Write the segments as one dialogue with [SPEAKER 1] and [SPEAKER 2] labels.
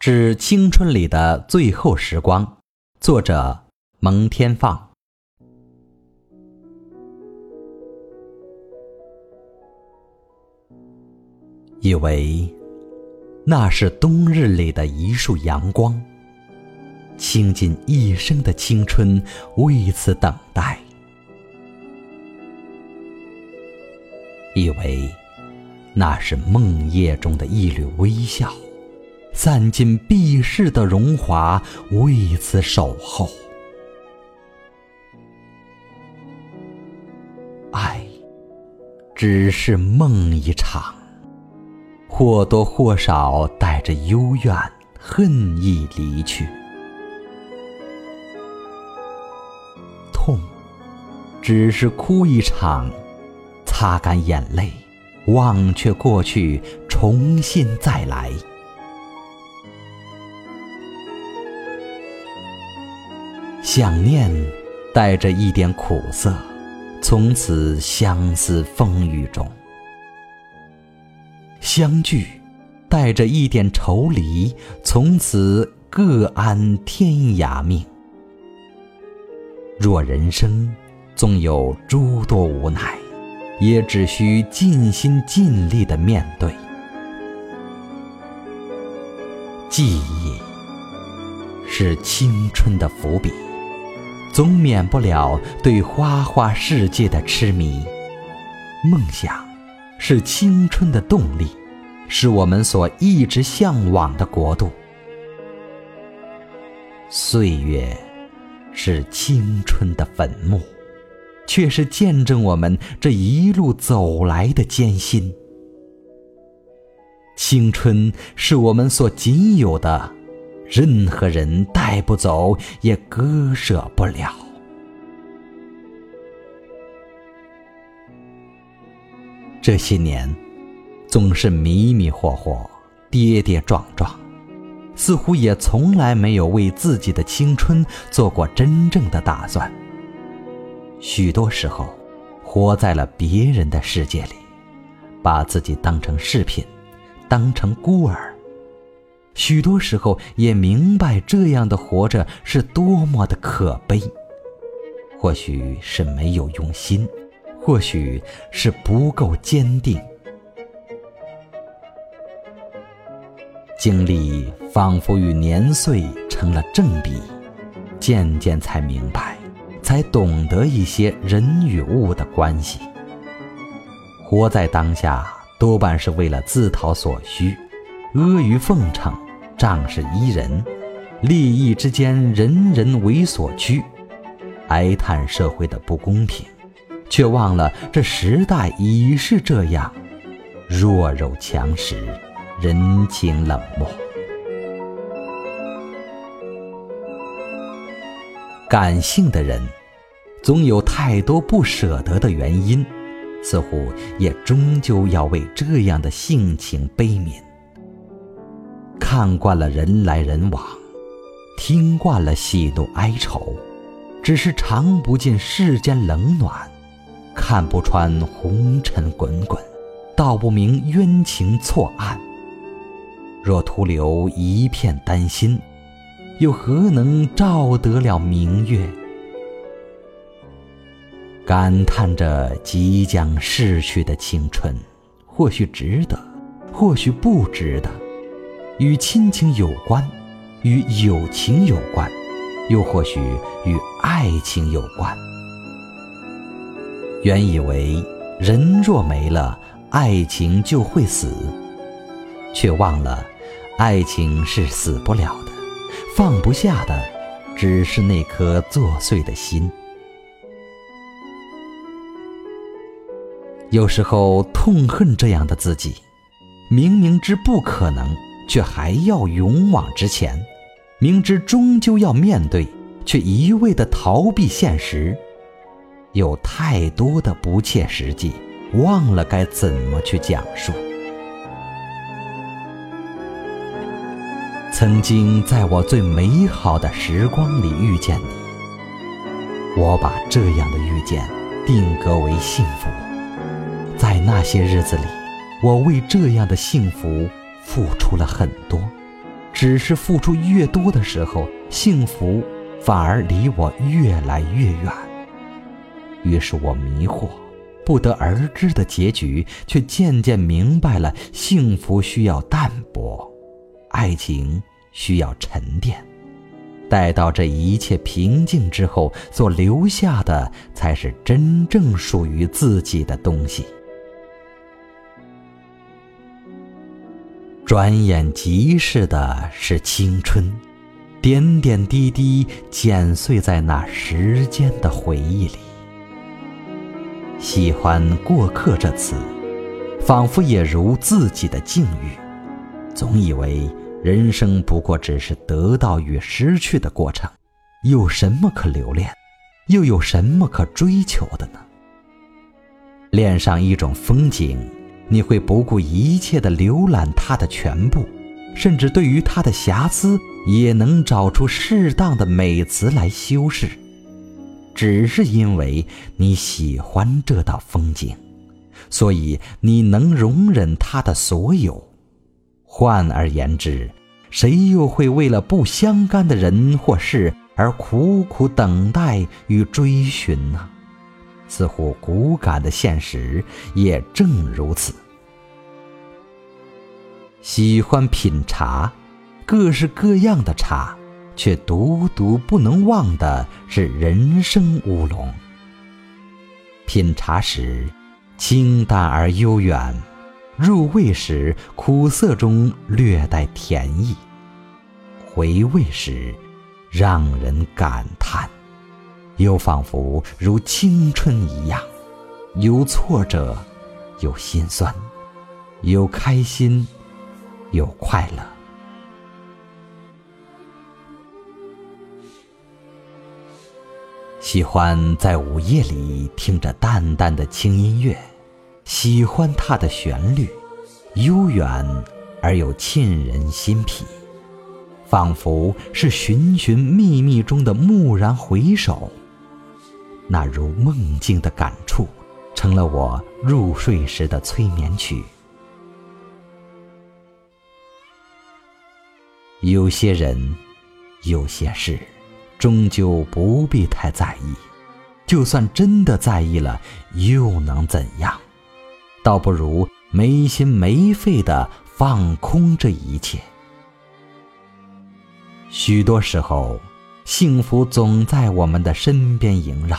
[SPEAKER 1] 致青春里的最后时光，作者蒙天放。以为那是冬日里的一束阳光，倾尽一生的青春为此等待。以为那是梦夜中的一缕微笑。散尽毕世的荣华，为此守候。爱，只是梦一场，或多或少带着幽怨、恨意离去。痛，只是哭一场，擦干眼泪，忘却过去，重新再来。想念带着一点苦涩，从此相思风雨中；相聚带着一点愁离，从此各安天涯命。若人生纵有诸多无奈，也只需尽心尽力的面对。记忆是青春的伏笔。总免不了对花花世界的痴迷。梦想是青春的动力，是我们所一直向往的国度。岁月是青春的坟墓，却是见证我们这一路走来的艰辛。青春是我们所仅有的。任何人带不走，也割舍不了。这些年，总是迷迷糊糊、跌跌撞撞，似乎也从来没有为自己的青春做过真正的打算。许多时候，活在了别人的世界里，把自己当成饰品，当成孤儿。许多时候也明白这样的活着是多么的可悲，或许是没有用心，或许是不够坚定。经历仿佛与年岁成了正比，渐渐才明白，才懂得一些人与物的关系。活在当下，多半是为了自讨所需。阿谀奉承，仗势依人，利益之间人人为所趋，哀叹社会的不公平，却忘了这时代已是这样，弱肉强食，人情冷漠。感性的人，总有太多不舍得的原因，似乎也终究要为这样的性情悲悯。看惯了人来人往，听惯了喜怒哀愁，只是尝不尽世间冷暖，看不穿红尘滚滚，道不明冤情错案。若徒留一片丹心，又何能照得了明月？感叹着即将逝去的青春，或许值得，或许不值得。与亲情有关，与友情有关，又或许与爱情有关。原以为人若没了，爱情就会死，却忘了，爱情是死不了的，放不下的，只是那颗作祟的心。有时候痛恨这样的自己，明明知不可能。却还要勇往直前，明知终究要面对，却一味的逃避现实，有太多的不切实际，忘了该怎么去讲述。曾经在我最美好的时光里遇见你，我把这样的遇见定格为幸福。在那些日子里，我为这样的幸福。付出了很多，只是付出越多的时候，幸福反而离我越来越远。于是我迷惑，不得而知的结局，却渐渐明白了：幸福需要淡泊，爱情需要沉淀。待到这一切平静之后，所留下的才是真正属于自己的东西。转眼即逝的是青春，点点滴滴剪碎在那时间的回忆里。喜欢“过客”这词，仿佛也如自己的境遇，总以为人生不过只是得到与失去的过程，有什么可留恋，又有什么可追求的呢？恋上一种风景。你会不顾一切地浏览它的全部，甚至对于它的瑕疵也能找出适当的美词来修饰，只是因为你喜欢这道风景，所以你能容忍它的所有。换而言之，谁又会为了不相干的人或事而苦苦等待与追寻呢？似乎骨感的现实也正如此。喜欢品茶，各式各样的茶，却独独不能忘的是人生乌龙。品茶时，清淡而悠远；入味时，苦涩中略带甜意；回味时，让人感叹。又仿佛如青春一样，有挫折，有心酸，有开心，有快乐。喜欢在午夜里听着淡淡的轻音乐，喜欢它的旋律，悠远而又沁人心脾，仿佛是寻寻觅觅中的蓦然回首。那如梦境的感触，成了我入睡时的催眠曲。有些人，有些事，终究不必太在意。就算真的在意了，又能怎样？倒不如没心没肺的放空这一切。许多时候，幸福总在我们的身边萦绕。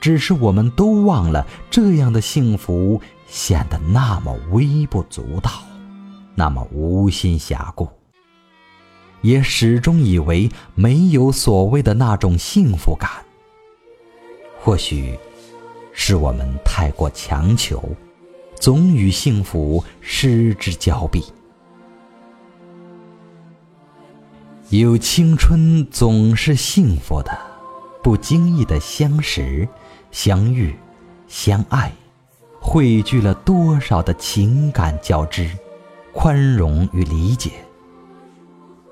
[SPEAKER 1] 只是我们都忘了，这样的幸福显得那么微不足道，那么无心暇顾。也始终以为没有所谓的那种幸福感。或许，是我们太过强求，总与幸福失之交臂。有青春总是幸福的，不经意的相识。相遇，相爱，汇聚了多少的情感交织、宽容与理解。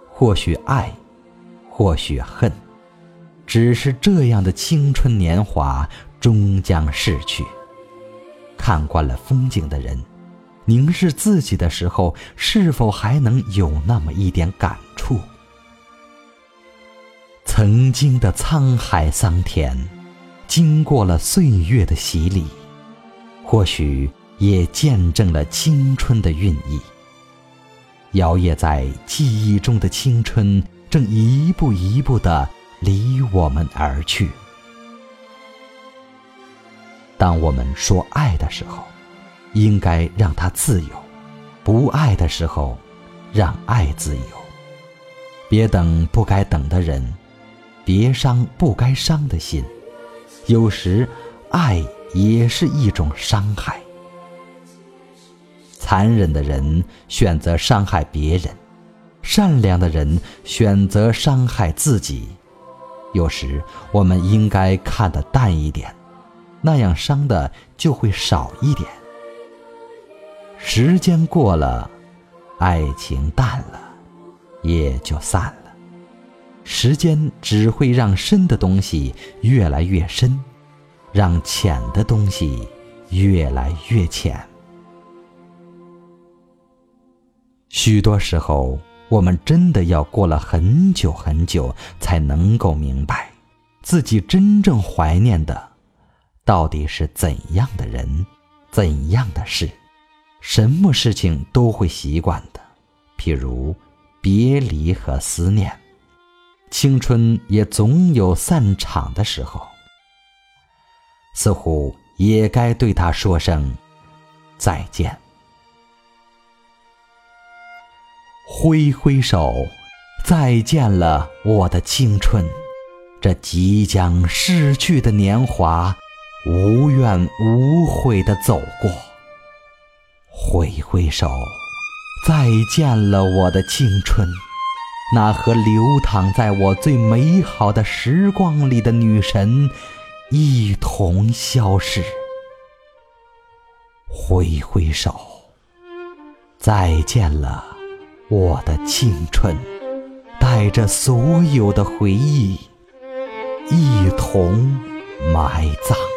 [SPEAKER 1] 或许爱，或许恨，只是这样的青春年华终将逝去。看惯了风景的人，凝视自己的时候，是否还能有那么一点感触？曾经的沧海桑田。经过了岁月的洗礼，或许也见证了青春的孕意。摇曳在记忆中的青春，正一步一步的离我们而去。当我们说爱的时候，应该让它自由；不爱的时候，让爱自由。别等不该等的人，别伤不该伤的心。有时，爱也是一种伤害。残忍的人选择伤害别人，善良的人选择伤害自己。有时，我们应该看得淡一点，那样伤的就会少一点。时间过了，爱情淡了，也就散了。时间只会让深的东西越来越深，让浅的东西越来越浅。许多时候，我们真的要过了很久很久，才能够明白，自己真正怀念的，到底是怎样的人，怎样的事。什么事情都会习惯的，譬如别离和思念。青春也总有散场的时候，似乎也该对他说声再见。挥挥手，再见了我的青春，这即将逝去的年华，无怨无悔的走过。挥挥手，再见了我的青春，那和流淌在我最美好的时光里的女神，一同消失。挥挥手，再见了。我的青春，带着所有的回忆，一同埋葬。